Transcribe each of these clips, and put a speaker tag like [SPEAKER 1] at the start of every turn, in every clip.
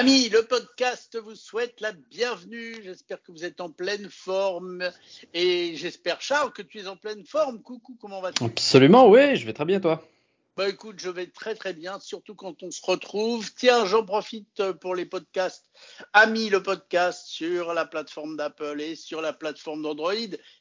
[SPEAKER 1] Amis, le podcast vous souhaite la bienvenue. J'espère que vous êtes en pleine forme et j'espère, Charles, que tu es en pleine forme. Coucou, comment vas-tu?
[SPEAKER 2] Absolument, oui, je vais très bien, toi.
[SPEAKER 1] Bah écoute, je vais très très bien, surtout quand on se retrouve. Tiens, j'en profite pour les podcasts. Amis, le podcast sur la plateforme d'Apple et sur la plateforme d'Android.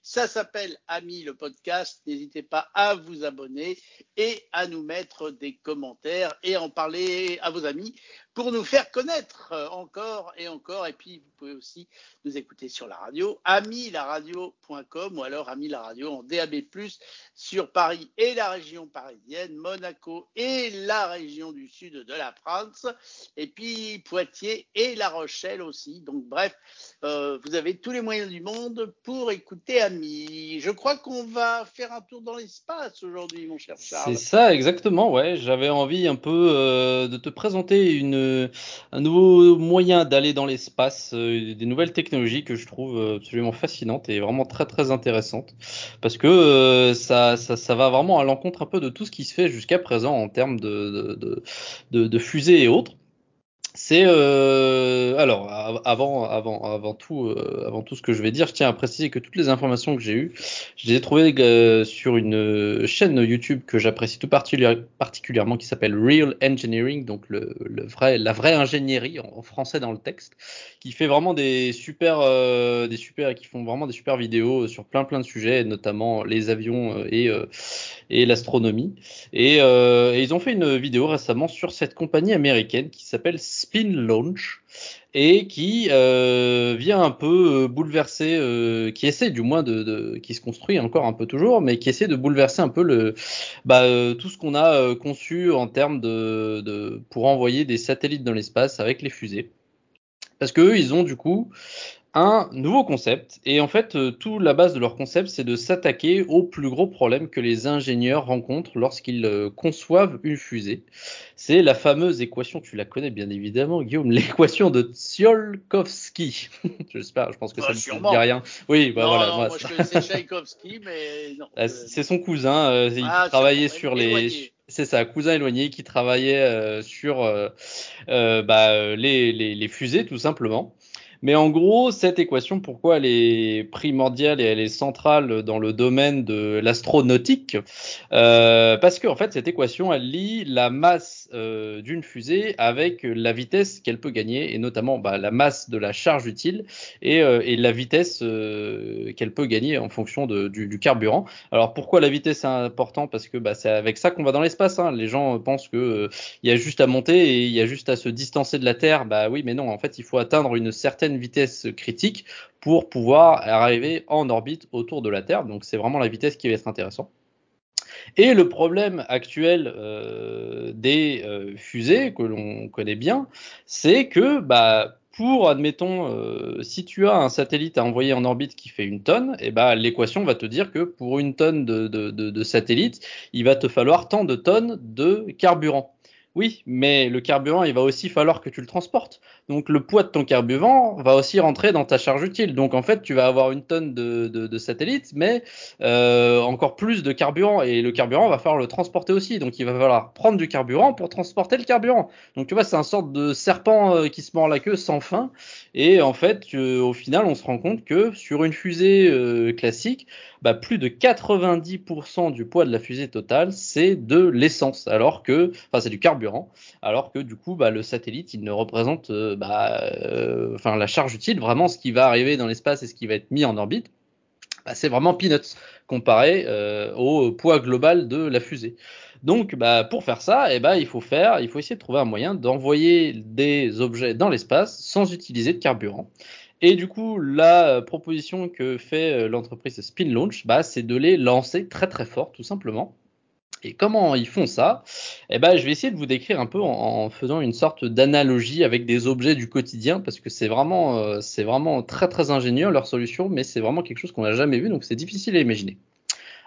[SPEAKER 1] Ça s'appelle Ami le podcast. N'hésitez pas à vous abonner et à nous mettre des commentaires et en parler à vos amis pour nous faire connaître encore et encore. Et puis, vous pouvez aussi nous écouter sur la radio, amilaradio.com ou alors Ami la radio en DAB+, sur Paris et la région parisienne, Monaco et la région du sud de la France, et puis Poitiers et La Rochelle aussi. Donc, bref, euh, vous avez tous les moyens du monde pour écouter Ami. Je crois qu'on va faire un tour dans l'espace aujourd'hui, mon cher Charles.
[SPEAKER 2] C'est ça, exactement, ouais. J'avais envie un peu euh, de te présenter une, un nouveau moyen d'aller dans l'espace, euh, des nouvelles technologies que je trouve absolument fascinantes et vraiment très très intéressantes. Parce que euh, ça, va vraiment à l'encontre un peu de tout ce qui se fait jusqu'à présent en termes de fusées et autres. C'est euh, alors avant avant avant tout euh, avant tout ce que je vais dire, je tiens à préciser que toutes les informations que j'ai eues, je les ai trouvées euh, sur une chaîne YouTube que j'apprécie tout particulièrement qui s'appelle Real Engineering, donc le, le, vrai la vraie ingénierie en, français dans le texte, qui fait vraiment des super euh, des super qui font vraiment des super vidéos sur plein plein de sujets, notamment les avions et et l'astronomie. Et, et ils ont fait une vidéo récemment sur cette compagnie américaine qui s'appelle Spin Launch et qui euh, vient un peu euh, bouleverser, euh, qui essaie du moins de, qui se construit encore un peu toujours, mais qui essaie de bouleverser un peu bah, tout ce qu'on a conçu en termes de, de, pour envoyer des satellites dans l'espace avec les fusées. Parce que eux, ils ont du coup un nouveau concept. Et en fait, euh, tout la base de leur concept, c'est de s'attaquer au plus gros problème que les ingénieurs rencontrent lorsqu'ils euh, conçoivent une fusée. C'est la fameuse équation, tu la connais bien évidemment, Guillaume, l'équation de Tsiolkovsky. J'espère, je pense que bah, ça ne dit rien.
[SPEAKER 1] Oui, bah non, voilà. Non, moi, moi je connaissais Tchaïkovsky, mais non.
[SPEAKER 2] Ah, c'est son cousin, euh, il ah, travaillait sur les. C'est ça, cousin éloigné qui travaillait euh, sur euh, bah, les, les, les, fusées tout simplement. Mais en gros, cette équation, pourquoi elle est primordiale et elle est centrale dans le domaine de l'astronautique euh, Parce que en fait, cette équation, elle lie la masse euh, d'une fusée avec la vitesse qu'elle peut gagner, et notamment bah, la masse de la charge utile et, euh, la vitesse qu'elle peut gagner en fonction du, carburant. Alors pourquoi la vitesse est important Parce que bah, c'est avec ça qu'on va dans l'espace. Hein. Les gens pensent que il y a juste à monter et il y a juste à se distancer de la Terre. Bah oui, mais non. En fait, il faut atteindre une certaine vitesse critique pour pouvoir arriver en orbite autour de la Terre. Donc c'est vraiment la vitesse qui va être intéressant. Et le problème actuel euh, des euh, fusées que l'on connaît bien, c'est que bah, pour, admettons, euh, si tu as un satellite à envoyer en orbite qui fait une tonne, et eh bah, l'équation va te dire que pour une tonne de, de, de satellite, il va te falloir tant de tonnes de carburant. Oui, mais le carburant, il va aussi falloir que tu le transportes. Donc le poids de ton carburant va aussi rentrer dans ta charge utile. Donc en fait, tu vas avoir une tonne de, de, satellites, mais euh, encore plus de carburant. Et le carburant va falloir le transporter aussi. Donc il va falloir prendre du carburant pour transporter le carburant. Donc tu vois, c'est un sorte de serpent euh, qui se mord la queue sans fin. Et en fait, euh, au final, on se rend compte que sur une fusée classique, bah, plus de 90% du poids de la fusée totale, c'est de l'essence, alors que, enfin, c'est du carburant, alors que du coup, bah, le satellite, il ne représente, euh, bah, euh, la charge utile, vraiment ce qui va arriver dans l'espace et ce qui va être mis en orbite, c'est vraiment peanuts comparé euh, au poids global de la fusée. Donc, pour faire ça, eh il faut faire, il faut essayer de trouver un moyen d'envoyer des objets dans l'espace sans utiliser de carburant. Et du coup, la proposition que fait euh, l'entreprise Spin Launch, bah, c'est de les lancer très très fort, tout simplement. Et comment ils font ça? Eh ben, je vais essayer de vous décrire un peu en, faisant une sorte d'analogie avec des objets du quotidien, parce que c'est vraiment, euh, c'est vraiment très très ingénieux leur solution, mais c'est vraiment quelque chose qu'on n'a jamais vu, donc c'est difficile à imaginer.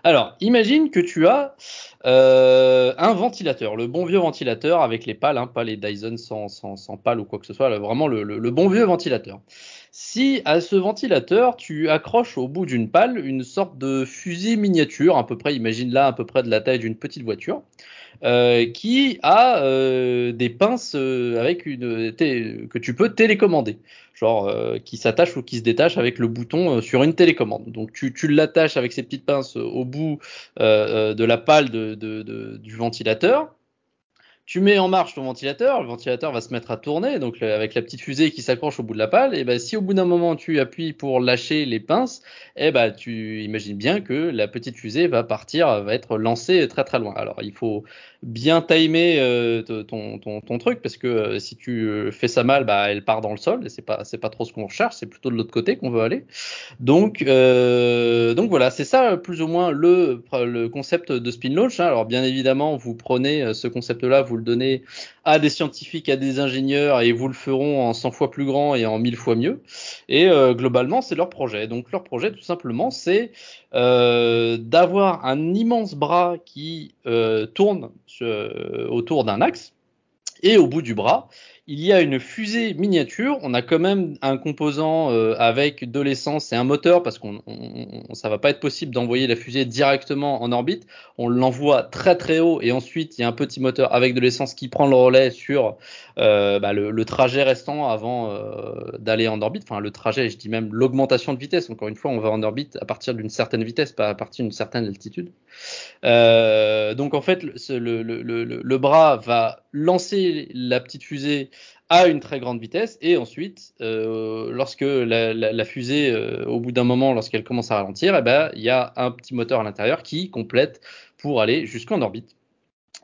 [SPEAKER 2] Alors, imagine que tu as euh, un ventilateur, le bon vieux ventilateur avec les pales, hein, pas les Dyson sans, sans, sans pales ou quoi que ce soit, vraiment le, le, bon vieux ventilateur. Si à ce ventilateur, tu accroches au bout d'une pale une sorte de fusil miniature, à peu près, imagine là à peu près de la taille d'une petite voiture, euh, qui a euh, des pinces euh, avec une que tu peux télécommander, genre qui s'attache ou qui se détache avec le bouton sur une télécommande. Donc tu, tu l'attaches avec ces petites pinces au bout de la pale de, de, du ventilateur tu mets en marche ton ventilateur, le ventilateur va se mettre à tourner, donc avec la petite fusée qui s'accroche au bout de la pale, et ben si au bout d'un moment tu appuies pour lâcher les pinces, et ben tu imagines bien que la petite fusée va partir, va être lancée très très loin. Alors il faut bien timer euh, ton, truc parce que euh, si tu euh, fais ça mal, bah, elle part dans le sol et c'est pas c'est pas trop ce qu'on recherche, c'est plutôt de l'autre côté qu'on veut aller. Donc donc voilà, c'est ça plus ou moins le concept de spin launch. Hein. Alors bien évidemment, vous prenez ce concept-là, vous le donnez à des scientifiques, à des ingénieurs et vous le feront en 100 fois plus grand et en 1000 fois mieux. Et globalement, c'est leur projet. Donc leur projet, tout simplement, c'est euh, d'avoir un immense bras qui euh, tourne euh, autour d'un axe. Et au bout du bras, il y a une fusée miniature. On a quand même un composant euh, avec de l'essence et un moteur parce qu'on on, ça va pas être possible d'envoyer la fusée directement en orbite. On l'envoie très très haut et ensuite il y a un petit moteur avec de l'essence qui prend le relais sur euh, bah, le, trajet restant avant euh, d'aller en orbite. Enfin le trajet, je dis même l'augmentation de vitesse. Encore une fois, on va en orbite à partir d'une certaine vitesse, pas à partir d'une certaine altitude. donc en fait, le, le bras va lancer la petite fusée à une très grande vitesse et ensuite euh, lorsque la, fusée euh, au bout d'un moment lorsqu'elle commence à ralentir eh ben il y a un petit moteur à l'intérieur qui complète pour aller jusqu'en orbite.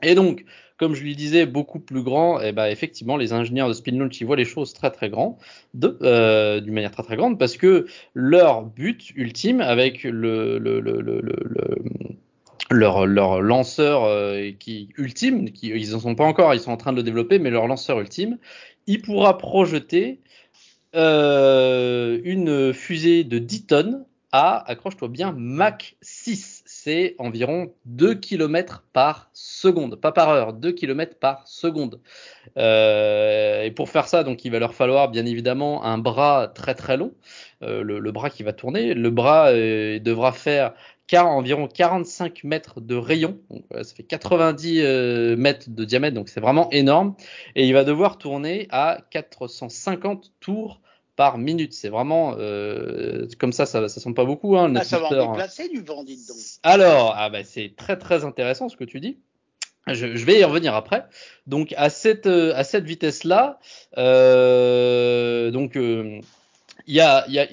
[SPEAKER 2] Et donc comme je lui disais beaucoup plus grand et eh ben effectivement les ingénieurs de spin launch voient les choses très très grand de euh, d'une manière très très grande parce que leur but ultime avec le, le, le, le leur, leur lanceur ultime, qui, ils en sont pas encore, ils sont en train de le développer, mais leur lanceur ultime, il pourra projeter euh, une fusée de 10 tonnes à, accroche-toi bien, Mach 6. C'est environ 2 km par seconde, pas par heure, 2 km par seconde. Euh, et pour faire ça, donc il va leur falloir bien évidemment un bras très très long, euh, le, bras qui va tourner. Le bras devra faire environ 45 mètres de rayon, donc ça fait 90 euh, mètres de diamètre, donc c'est vraiment énorme. Et il va devoir tourner à 450 tours par minute. C'est vraiment euh, comme ça, ça, ça semble pas beaucoup. Hein,
[SPEAKER 1] ah, ça va en déplacer du vent, dites donc.
[SPEAKER 2] Alors, ah bah, c'est très très intéressant ce que tu dis. Je, je, vais y revenir après. Donc à cette euh, à cette vitesse là, euh, donc euh, il y a, y a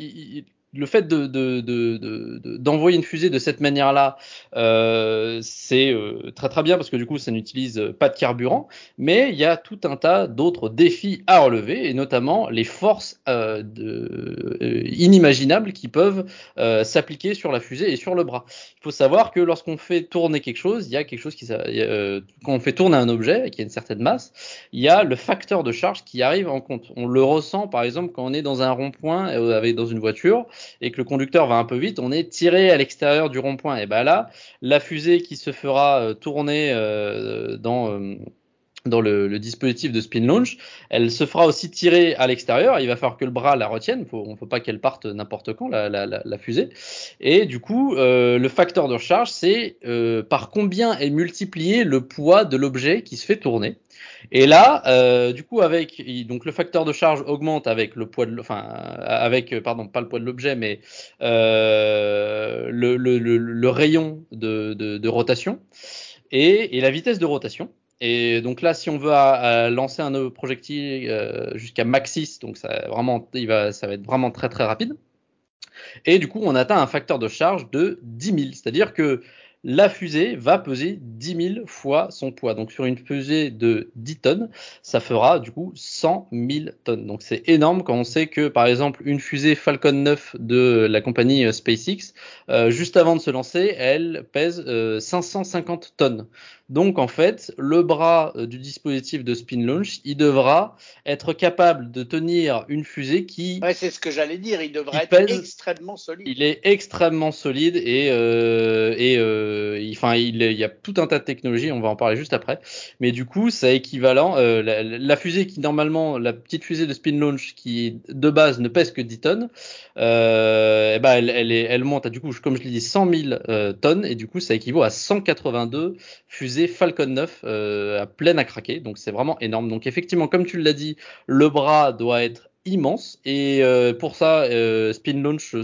[SPEAKER 2] le fait de, de, de, d'envoyer une fusée de cette manière-là, euh, c'est euh, très très bien parce que du coup ça n'utilise pas de carburant, mais il y a tout un tas d'autres défis à relever et notamment les forces euh, euh, inimaginables qui peuvent euh, s'appliquer sur la fusée et sur le bras. Il faut savoir que lorsqu'on fait tourner quelque chose, il y a quelque chose qui quand on fait tourner un objet qui a une certaine masse, il y a le facteur de charge qui arrive en compte. On le ressent par exemple quand on est dans un rond-point dans une voiture et que le conducteur va un peu vite, on est tiré à l'extérieur du rond-point. Et ben là, la fusée qui se fera euh, tourner euh, dans euh, dans le, dispositif de spin launch, elle se fera aussi tirer à l'extérieur. Il va falloir que le bras la retienne. Faut, on ne faut pas qu'elle parte n'importe quand la, la, la, fusée. Et du coup, le facteur de recharge, c'est par combien est multiplié le poids de l'objet qui se fait tourner. Et là, euh, du coup, avec donc le facteur de charge augmente avec le poids de, enfin, avec pardon, pas le poids de l'objet, mais euh, le, le, le, rayon de, de, de rotation et, et, la vitesse de rotation. Et donc là, si on veut à, lancer un projectile euh, jusqu'à max 6, donc ça va, être vraiment très très rapide. Et du coup, on atteint un facteur de charge de 10 000, c'est-à-dire que la fusée va peser 10 000 fois son poids. Donc sur une fusée de 10 tonnes, ça fera du coup 100 000 tonnes. Donc c'est énorme quand on sait que par exemple une fusée Falcon 9 de la compagnie euh, SpaceX, euh, juste avant de se lancer, elle pèse 550 euh, tonnes. Donc en fait, le bras euh, du dispositif de spin launch, il devra être capable de tenir une fusée qui.
[SPEAKER 1] Ouais, c'est ce que j'allais dire. Il devrait être extrêmement solide.
[SPEAKER 2] Il est extrêmement solide et euh, et euh, enfin il, il, y a tout un tas de technologies. On va en parler juste après. Mais du coup, c'est équivalent. Euh, la, la, fusée qui normalement, la petite fusée de spin launch qui de base ne pèse que 10 tonnes, eh ben elle, elle, est, elle monte à du coup, comme je l'ai dit, 100 000 tonnes et du coup ça équivaut à 182 fusées Falcon 9 euh, à pleine à craquer. Donc c'est vraiment énorme. Donc effectivement, comme tu l'as dit, le bras doit être immense et euh, pour ça euh, Spin Launch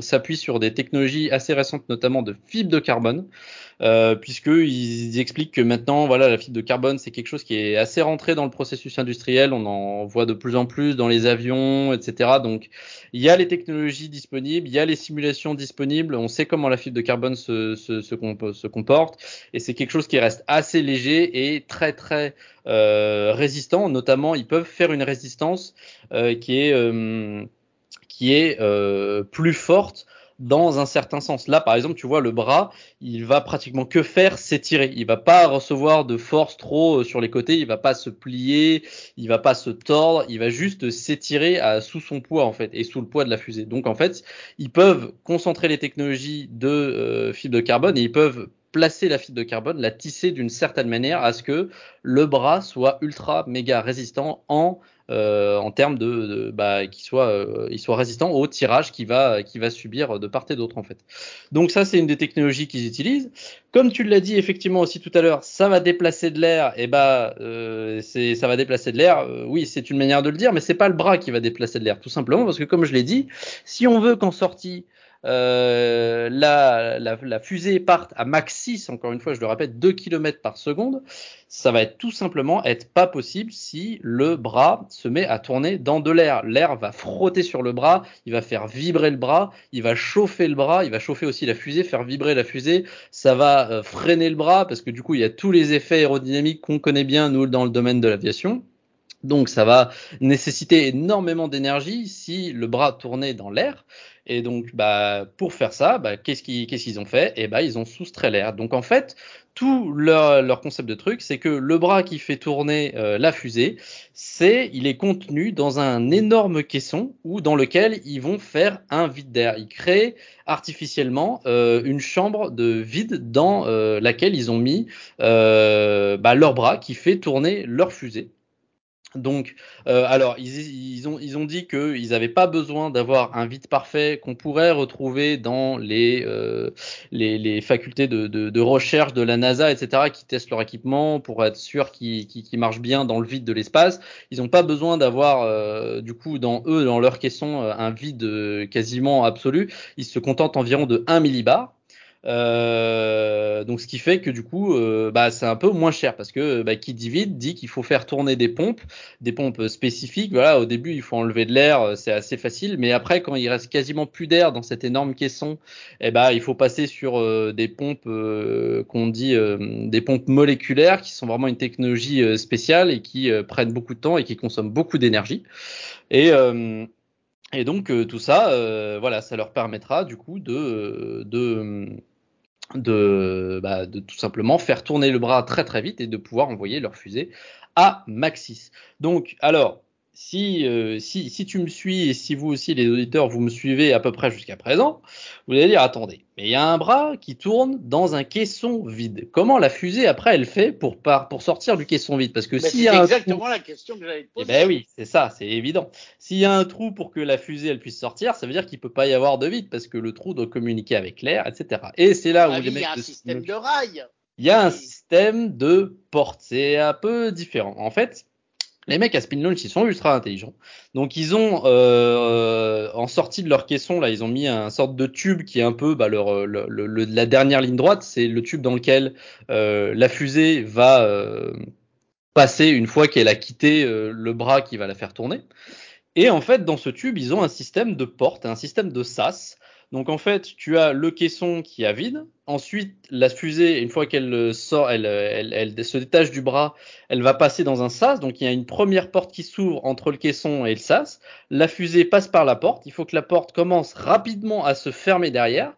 [SPEAKER 2] s'appuie sur des technologies assez récentes notamment de fibre de carbone euh, puisqu'ils expliquent que maintenant, voilà, la fibre de carbone, c'est quelque chose qui est assez rentré dans le processus industriel. On en voit de plus en plus dans les avions, etc. Donc, il y a les technologies disponibles, il y a les simulations disponibles. On sait comment la fibre de carbone se, se, se comporte, et c'est quelque chose qui reste assez léger et très très euh, résistant. Notamment, ils peuvent faire une résistance euh, qui est euh, qui est plus forte dans un certain sens. Là, par exemple, tu vois, le bras, il va pratiquement que faire s'étirer. Il va pas recevoir de force trop sur les côtés. Il va pas se plier. Il va pas se tordre. Il va juste s'étirer sous son poids, en fait, et sous le poids de la fusée. Donc, en fait, ils peuvent concentrer les technologies de euh, fibre de carbone et ils peuvent placer la fibre de carbone, la tisser d'une certaine manière à ce que le bras soit ultra méga résistant en euh, en termes de, bah, qu'il soit, euh, soit résistant au tirage qui va, qui va subir de part et d'autre en fait. Donc ça c'est une des technologies qu'ils utilisent. Comme tu l'as dit effectivement aussi tout à l'heure, ça va déplacer de l'air. Et bah euh, ça va déplacer de l'air. Oui c'est une manière de le dire, mais c'est pas le bras qui va déplacer de l'air tout simplement parce que comme je l'ai dit, si on veut qu'en sortie euh, la, fusée parte à max 6, encore une fois, je le répète, 2 km par seconde, ça va être tout simplement être pas possible si le bras se met à tourner dans de l'air. L'air va frotter sur le bras, il va faire vibrer le bras, il va chauffer le bras, il va chauffer aussi la fusée, faire vibrer la fusée, ça va euh, freiner le bras parce que du coup il y a tous les effets aérodynamiques qu'on connaît bien nous dans le domaine de l'aviation. Donc ça va nécessiter énormément d'énergie si le bras tournait dans l'air. Et donc, bah, pour faire ça, bah, qu'est-ce qu'ils ont fait? Eh bah, ils ont soustrait l'air. Donc, en fait, tout leur, concept de truc, c'est que le bras qui fait tourner euh, la fusée, c'est, il est contenu dans un énorme caisson ou dans lequel ils vont faire un vide d'air. Ils créent artificiellement euh, une chambre de vide dans euh, laquelle ils ont mis bah, leur bras qui fait tourner leur fusée. Donc, euh, alors, ils, ils, ont, ils ont dit qu'ils n'avaient pas besoin d'avoir un vide parfait qu'on pourrait retrouver dans les, euh, les, les, facultés de, de, de, recherche de la NASA, etc., qui testent leur équipement pour être sûr qu'ils qu marchent bien dans le vide de l'espace. Ils n'ont pas besoin d'avoir, euh, du coup, dans eux, dans leur caisson, un vide quasiment absolu. Ils se contentent environ de 1 millibar. Euh, donc ce qui fait que du coup, euh, bah, c'est un peu moins cher parce que bah, qui dit dit qu'il faut faire tourner des pompes, des pompes spécifiques. Voilà, au début il faut enlever de l'air, c'est assez facile, mais après quand il reste quasiment plus d'air dans cet énorme caisson, eh ben il faut passer sur euh, des pompes qu'on dit des pompes moléculaires qui sont vraiment une technologie spéciale et qui prennent beaucoup de temps et qui consomment beaucoup d'énergie. Et et donc tout ça, voilà, ça leur permettra du coup de, de de, bah, de tout simplement faire tourner le bras très très vite et de pouvoir envoyer leur fusée à Maxis. Donc, alors, si, euh, si, si tu me suis et si vous aussi les auditeurs vous me suivez à peu près jusqu'à présent, vous allez dire attendez, mais il y a un bras qui tourne dans un caisson vide. Comment la fusée après elle fait pour pour sortir du caisson vide? Parce que
[SPEAKER 1] s'il y a exactement la question que j'allais te
[SPEAKER 2] poser. Eh ben oui, c'est ça, c'est évident. S'il y a un trou pour que la fusée elle puisse sortir, ça veut dire qu'il peut pas y avoir de vide parce que le trou doit communiquer avec l'air, etc. Et c'est là où les mecs.
[SPEAKER 1] Il y a un système de rails.
[SPEAKER 2] Il y a un système de porte. C'est un peu différent. En fait, les mecs à Spin Launch, ils sont ultra intelligents. Donc ils ont euh, en sortie de leur caisson là, ils ont mis un sorte de tube qui est un peu bah, leur, la dernière ligne droite. C'est le tube dans lequel euh, la fusée va euh, passer une fois qu'elle a quitté euh, le bras qui va la faire tourner. Et en fait, dans ce tube, ils ont un système de porte, un système de sas Donc en fait, tu as le caisson qui est vide. Ensuite, la fusée, une fois qu'elle sort, elle, elle, elle, se détache du bras, elle va passer dans un sas. Donc il y a une première porte qui s'ouvre entre le caisson et le sas. La fusée passe par la porte. Il faut que la porte commence rapidement à se fermer derrière.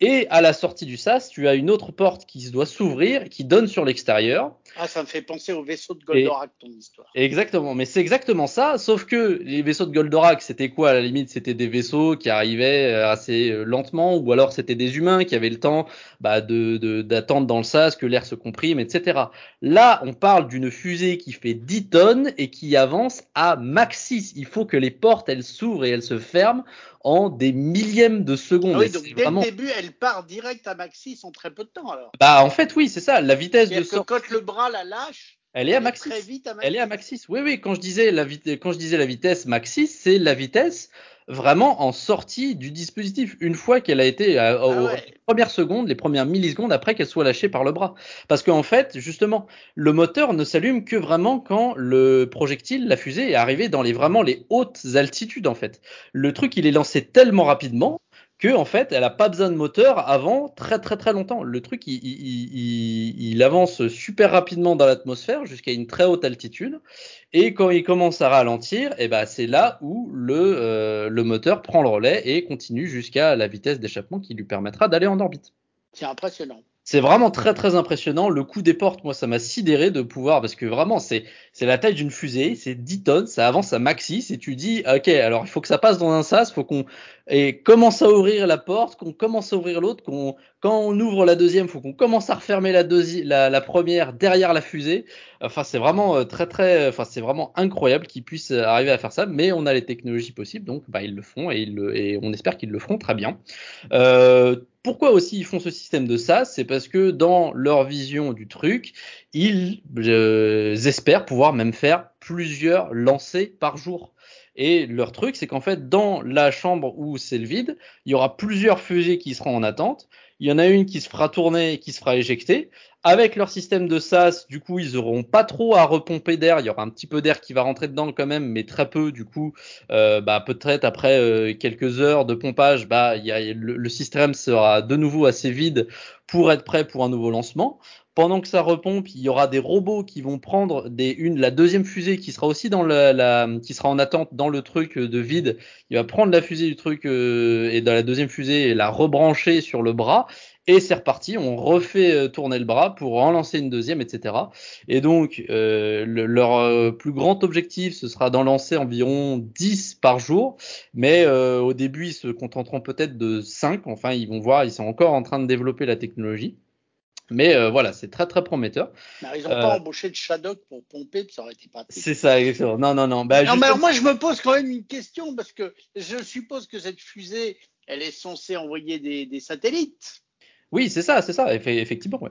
[SPEAKER 2] Et à la sortie du sas, tu as une autre porte qui doit s'ouvrir, qui donne sur l'extérieur.
[SPEAKER 1] Ah, ça me fait penser au vaisseau de Goldorak, ton histoire.
[SPEAKER 2] Exactement, mais c'est exactement ça, sauf que les vaisseaux de Goldorak, c'était quoi à la limite C'était des vaisseaux qui arrivaient euh, assez euh, lentement, ou alors c'était des humains qui avaient le temps bah, de, d'attendre dans le sas que l'air se comprime, etc. Là, on parle d'une fusée qui fait 10 tonnes et qui avance à max 6. Il faut que les portes, elles s'ouvrent et elles se ferment en des millièmes de secondes. Ah
[SPEAKER 1] oui, donc dès le début, elle part direct à max 6 en très peu de temps alors.
[SPEAKER 2] Bah en fait oui, c'est ça, la vitesse de
[SPEAKER 1] sortie. Quand le bras la lâche,
[SPEAKER 2] elle est à max 6. Elle est à max 6. Oui oui, quand je disais la vitesse quand je disais la vitesse max 6, c'est la vitesse vraiment en sortie du dispositif une fois qu'elle a été euh, ah aux premières secondes, les premières millisecondes après qu'elle soit lâchée par le bras. Parce qu'en fait, justement, le moteur ne s'allume que vraiment quand le projectile, la fusée, est arrivé dans les vraiment les hautes altitudes en fait. Le truc, il est lancé tellement rapidement que en fait, elle a pas besoin de moteur avant très très très longtemps. Le truc, il, il, il, avance super rapidement dans l'atmosphère jusqu'à une très haute altitude, et quand il commence à ralentir, et eh ben c'est là où le, euh, le moteur prend le relais et continue jusqu'à la vitesse d'échappement qui lui permettra d'aller en orbite.
[SPEAKER 1] C'est impressionnant.
[SPEAKER 2] C'est vraiment très très impressionnant. Le coup des portes, moi, ça m'a sidéré de pouvoir, parce que vraiment, c'est c'est la taille d'une fusée, c'est 10 tonnes, ça avance à maxi, et tu dis, ok, alors il faut que ça passe dans un sas, faut qu'on et commence à ouvrir la porte, qu'on commence à ouvrir l'autre, qu'on quand on ouvre la deuxième, faut qu'on commence à refermer la, première derrière la fusée. Enfin, c'est vraiment euh, très très, enfin c'est vraiment incroyable qu'ils puissent arriver à faire ça, mais on a les technologies possibles, donc bah ils le font et, ils le, et on espère qu'ils le feront très bien. Euh, pourquoi aussi ils font ce système de SAS C'est parce que dans leur vision du truc, ils euh, espèrent pouvoir même faire plusieurs lancers par jour. Et leur truc, c'est qu'en fait, dans la chambre où c'est le vide, il y aura plusieurs fusées qui seront en attente. Il y en a une qui se fera tourner et qui se fera éjecter. Avec leur système de SAS, du coup, ils auront pas trop à repomper d'air. Il y aura un petit peu d'air qui va rentrer dedans quand même, mais très peu. Du coup, euh, bah, peut-être après euh, quelques heures de pompage, bah, y a, le, système sera de nouveau assez vide pour être prêt pour un nouveau lancement pendant que ça repompe, il y aura des robots qui vont prendre des, une, la deuxième fusée qui sera aussi dans la, la, qui sera en attente dans le truc de vide. Il va prendre la fusée du truc euh, et dans la deuxième fusée et la rebrancher sur le bras. Et c'est reparti, on refait euh, tourner le bras pour en lancer une deuxième, etc. Et donc, euh, leur euh, plus grand objectif, ce sera d'en lancer environ 10 par jour. Mais au début, ils se contenteront peut-être de 5. Enfin, ils vont voir, ils sont encore en train de développer la technologie. Mais euh, voilà, c'est très très prometteur.
[SPEAKER 1] Mais ils n'ont pas euh, embauché de Shadok pour pomper, ça aurait été pas.
[SPEAKER 2] C'est ça, exactement. Non, non, non.
[SPEAKER 1] Bah, non, mais alors moi je me pose quand même une question parce que je suppose que cette fusée, elle est censée envoyer des, des satellites.
[SPEAKER 2] Oui, c'est ça, c'est ça, effectivement. Ouais.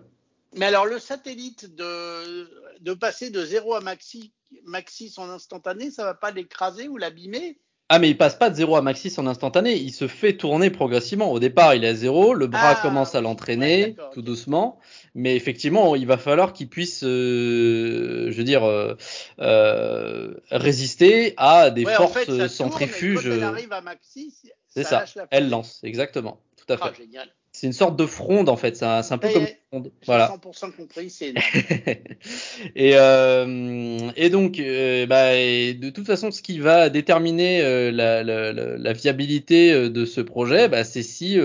[SPEAKER 1] Mais alors le satellite de, de passer de 0 à maxi, maxi en instantané, ça va pas l'écraser ou l'abîmer?
[SPEAKER 2] Ah mais il passe pas de 0 à maxis en instantané, il se fait tourner progressivement. Au départ, il est à 0, le bras ah, commence à l'entraîner tout doucement, mais effectivement, il va falloir qu'il puisse, euh, je veux dire, euh, euh, résister à des forces centrifuges.
[SPEAKER 1] elle arrive à maxi,
[SPEAKER 2] c'est ça, elle lance, exactement, tout à
[SPEAKER 1] ah,
[SPEAKER 2] fait. c'est une sorte de fronde en fait. C'est un, un, peu comme.
[SPEAKER 1] Voilà. 100% compris, c'est
[SPEAKER 2] et, euh, et donc, euh, bah, de toute façon, ce qui va déterminer euh, la, la, la, viabilité de ce projet, bah, c'est si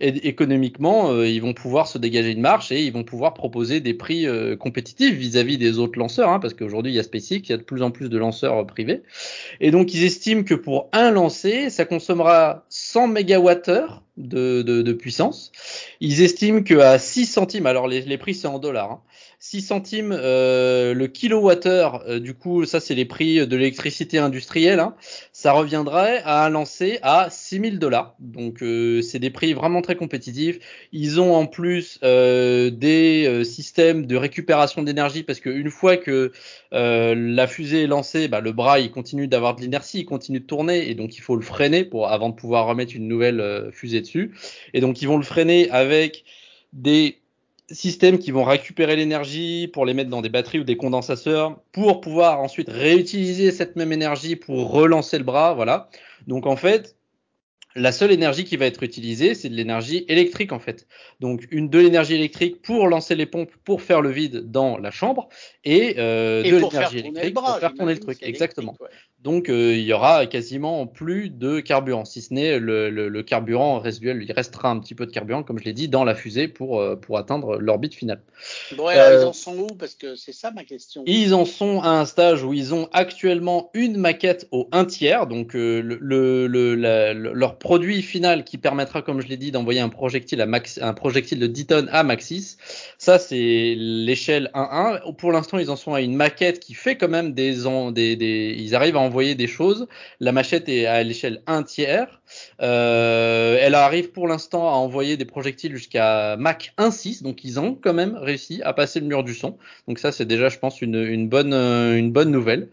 [SPEAKER 2] économiquement ils vont pouvoir se dégager une marche et ils vont pouvoir proposer des prix compétitifs vis-à-vis des autres lanceurs, hein, parce qu'aujourd'hui il y a SpaceX, il y a de plus en plus de lanceurs privés, et donc ils estiment que pour un lancer, ça consommera 100 mégawattheures de, de, de, puissance. Ils estiment qu'à 6 centimes, alors les, prix c'est en dollars, hein, 6 centimes euh, le kilowattheure, euh, du coup ça c'est les prix de l'électricité industrielle, hein, ça reviendrait à lancer à 6000 dollars. Donc euh, c'est des prix vraiment très compétitifs. Ils ont en plus des systèmes de récupération d'énergie parce qu'une fois que la fusée est lancée, bah, le bras il continue d'avoir de l'inertie, il continue de tourner et donc il faut le freiner pour avant de pouvoir remettre une nouvelle fusée dessus. Et donc ils vont le freiner avec des systèmes qui vont récupérer l'énergie pour les mettre dans des batteries ou des condensateurs pour pouvoir ensuite réutiliser cette même énergie pour relancer le bras. Voilà. Donc en fait, la seule énergie qui va être utilisée, c'est de l'énergie électrique en fait. Donc une de l'énergie électrique pour lancer les pompes, pour faire le vide dans la chambre, et, euh, de l'énergie électrique pour faire tourner le truc. Exactement. Donc euh, il y aura quasiment plus de carburant, si ce n'est le, le, carburant résiduel. Il restera un petit peu de carburant, comme je l'ai dit, dans la fusée pour, euh, pour atteindre l'orbite finale.
[SPEAKER 1] Bon, ils en sont où? Parce que c'est ça ma question.
[SPEAKER 2] Ils en sont à un stage où ils ont actuellement une maquette au un tiers, donc le, le, leur produit final qui permettra, comme je l'ai dit, d'envoyer un projectile à max, un projectile de 10 tonnes à Maxis. Ça, c'est l'échelle 1-1. Pour l'instant, ils en sont à une maquette qui fait quand même des, ils arrivent à envoyer des choses. La machette est à l'échelle 1 tiers. Euh, elle arrive pour l'instant à envoyer des projectiles jusqu'à Mach 1.6, donc ils ont quand même réussi à passer le mur du son. Donc ça, c'est déjà, je pense, une, une, bonne, une bonne nouvelle.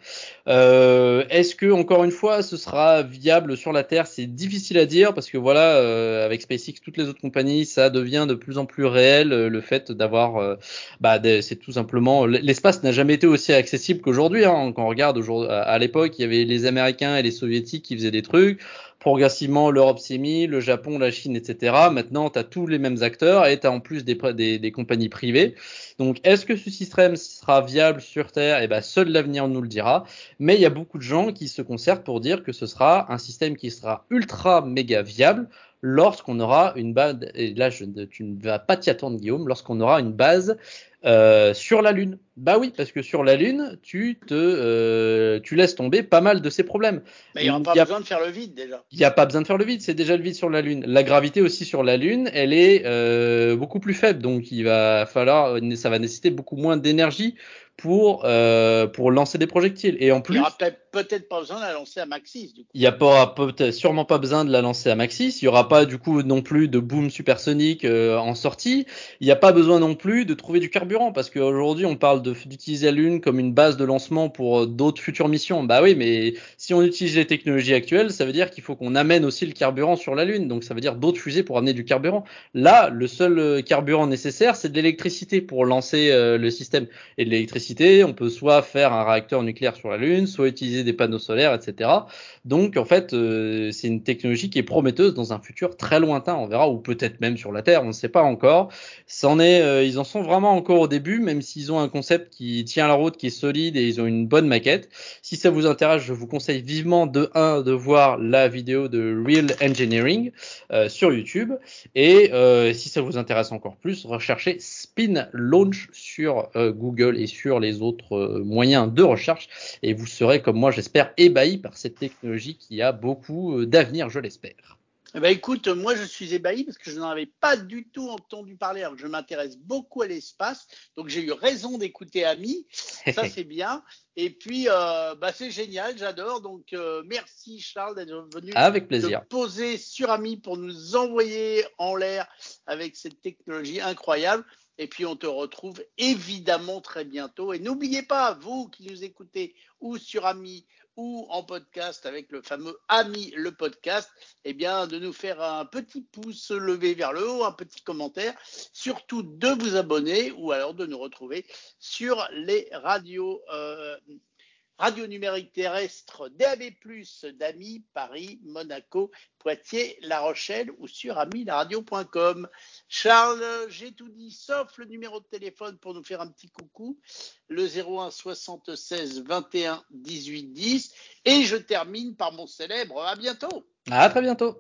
[SPEAKER 2] Euh, Est-ce que, encore une fois, ce sera viable sur la Terre? C'est difficile à dire parce que voilà, euh, avec SpaceX, toutes les autres compagnies, ça devient de plus en plus réel euh, le fait d'avoir, euh, bah, c'est tout simplement, l'espace n'a jamais été aussi accessible qu'aujourd'hui. Hein. Quand on regarde aujourd'hui, à l'époque, il y avait les Américains et les Soviétiques qui faisaient des trucs progressivement l'Europe s'est mis, le Japon, la Chine, etc. Maintenant, tu as tous les mêmes acteurs et tu as en plus des, des, des, compagnies privées. Donc, est-ce que ce système sera viable sur Terre? Eh ben, seul l'avenir nous le dira. Mais il y a beaucoup de gens qui se concertent pour dire que ce sera un système qui sera ultra méga viable lorsqu'on aura une base, et là je, tu ne vas pas t'y attendre Guillaume, lorsqu'on aura une base euh, sur la Lune. Bah oui, parce que sur la Lune, tu te, euh, tu laisses tomber pas mal de ces problèmes.
[SPEAKER 1] Mais il n'y a pas besoin de faire le vide déjà.
[SPEAKER 2] Il n'y a pas besoin de faire le vide, c'est déjà le vide sur la Lune. La gravité aussi sur la Lune, elle est euh, beaucoup plus faible, donc il va falloir, ça va nécessiter beaucoup moins d'énergie pour pour lancer des projectiles. Et en plus, il
[SPEAKER 1] n'y aura peut-être pas besoin de la lancer à Maxis. Du coup.
[SPEAKER 2] Il n'y a pas sûrement pas besoin de la lancer à Maxis. Il n'y aura pas du coup non plus de boom supersonique en sortie. Il n'y a pas besoin non plus de trouver du carburant parce qu'aujourd'hui on parle d'utiliser la Lune comme une base de lancement pour euh, d'autres futures missions. Bah oui, mais si on utilise les technologies actuelles, ça veut dire qu'il faut qu'on amène aussi le carburant sur la Lune. Donc ça veut dire d'autres fusées pour amener du carburant. Là, le seul euh, carburant nécessaire, c'est de l'électricité pour lancer le système et de l'électricité on peut soit faire un réacteur nucléaire sur la Lune, soit utiliser des panneaux solaires, etc. Donc en fait, euh, c'est une technologie qui est prometteuse dans un futur très lointain, on verra, ou peut-être même sur la Terre, on ne sait pas encore. Euh, ils en sont vraiment encore au début, même s'ils ont un concept qui tient la route, qui est solide et ils ont une bonne maquette. Si ça vous intéresse, je vous conseille vivement de 1 de voir la vidéo de Real Engineering euh, sur YouTube et si ça vous intéresse encore plus, recherchez Spin Launch sur Google et sur les autres euh, moyens de recherche et vous serez comme moi j'espère ébahi par cette technologie qui a beaucoup euh, d'avenir, je l'espère.
[SPEAKER 1] Eh ben écoute, moi je suis ébahi parce que je n'en avais pas du tout entendu parler alors que je m'intéresse beaucoup à l'espace. Donc j'ai eu raison d'écouter Ami. Ça c'est bien. Et puis euh, bah, c'est génial, j'adore. Donc merci Charles d'être venu
[SPEAKER 2] avec plaisir.
[SPEAKER 1] poser sur Ami pour nous envoyer en l'air avec cette technologie incroyable. Et puis on te retrouve évidemment très bientôt. Et n'oubliez pas, vous qui nous écoutez ou sur Ami ou en podcast avec le fameux Ami le podcast, eh bien de nous faire un petit pouce levé vers le haut, un petit commentaire, surtout de vous abonner ou alors de nous retrouver sur les radios. Euh, radio numérique terrestre DAB+, d'Ami, Paris, Monaco, Poitiers, La Rochelle ou sur amilaradio.com. Charles, j'ai tout dit sauf le numéro de téléphone pour nous faire un petit coucou, le 01 76 21 18 10 et je termine par mon célèbre à bientôt.
[SPEAKER 2] À très bientôt.